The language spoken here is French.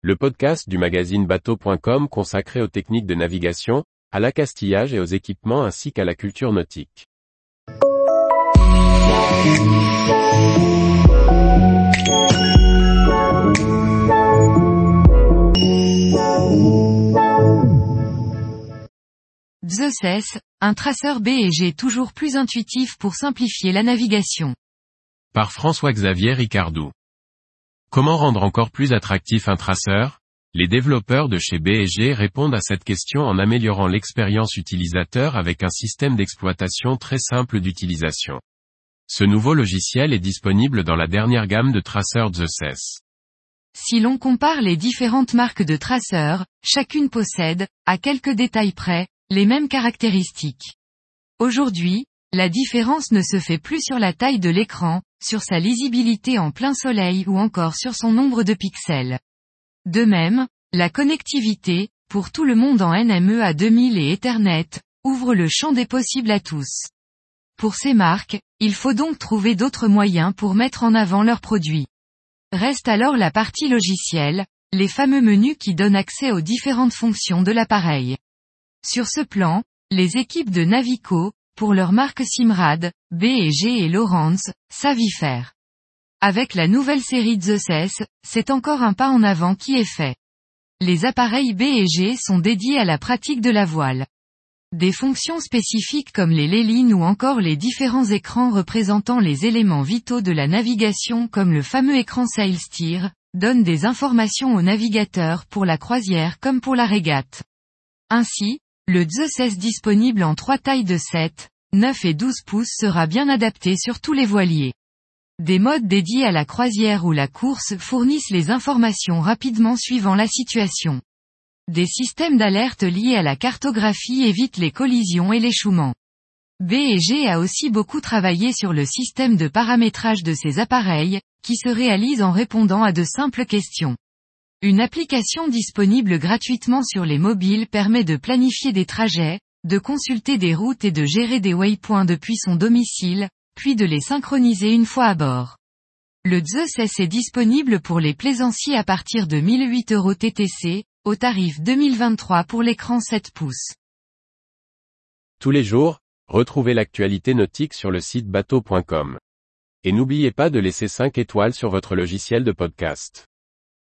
le podcast du magazine bateau.com consacré aux techniques de navigation, à l'accastillage et aux équipements ainsi qu'à la culture nautique. Zeus un traceur B et G toujours plus intuitif pour simplifier la navigation. Par François-Xavier Ricardou. Comment rendre encore plus attractif un traceur? Les développeurs de chez B&G répondent à cette question en améliorant l'expérience utilisateur avec un système d'exploitation très simple d'utilisation. Ce nouveau logiciel est disponible dans la dernière gamme de traceurs Zeus. Si l'on compare les différentes marques de traceurs, chacune possède, à quelques détails près, les mêmes caractéristiques. Aujourd'hui, la différence ne se fait plus sur la taille de l'écran, sur sa lisibilité en plein soleil ou encore sur son nombre de pixels. De même, la connectivité, pour tout le monde en NME 2000 et Ethernet, ouvre le champ des possibles à tous. Pour ces marques, il faut donc trouver d'autres moyens pour mettre en avant leurs produits. Reste alors la partie logicielle, les fameux menus qui donnent accès aux différentes fonctions de l'appareil. Sur ce plan, les équipes de Navico, pour leurs marques Simrad, B et Lawrence, faire. Avec la nouvelle série Zeus, c'est encore un pas en avant qui est fait. Les appareils B et G sont dédiés à la pratique de la voile. Des fonctions spécifiques comme les lélines ou encore les différents écrans représentant les éléments vitaux de la navigation comme le fameux écran Sail Steer, donnent des informations aux navigateurs pour la croisière comme pour la régate. Ainsi, le Zeus disponible en trois tailles de 7, 9 et 12 pouces sera bien adapté sur tous les voiliers. Des modes dédiés à la croisière ou la course fournissent les informations rapidement suivant la situation. Des systèmes d'alerte liés à la cartographie évitent les collisions et l'échouement. B et G a aussi beaucoup travaillé sur le système de paramétrage de ces appareils, qui se réalise en répondant à de simples questions. Une application disponible gratuitement sur les mobiles permet de planifier des trajets, de consulter des routes et de gérer des waypoints depuis son domicile, puis de les synchroniser une fois à bord. Le Zeus est disponible pour les plaisanciers à partir de 1008 euros TTC, au tarif 2023 pour l'écran 7 pouces. Tous les jours, retrouvez l'actualité nautique sur le site bateau.com. Et n'oubliez pas de laisser 5 étoiles sur votre logiciel de podcast.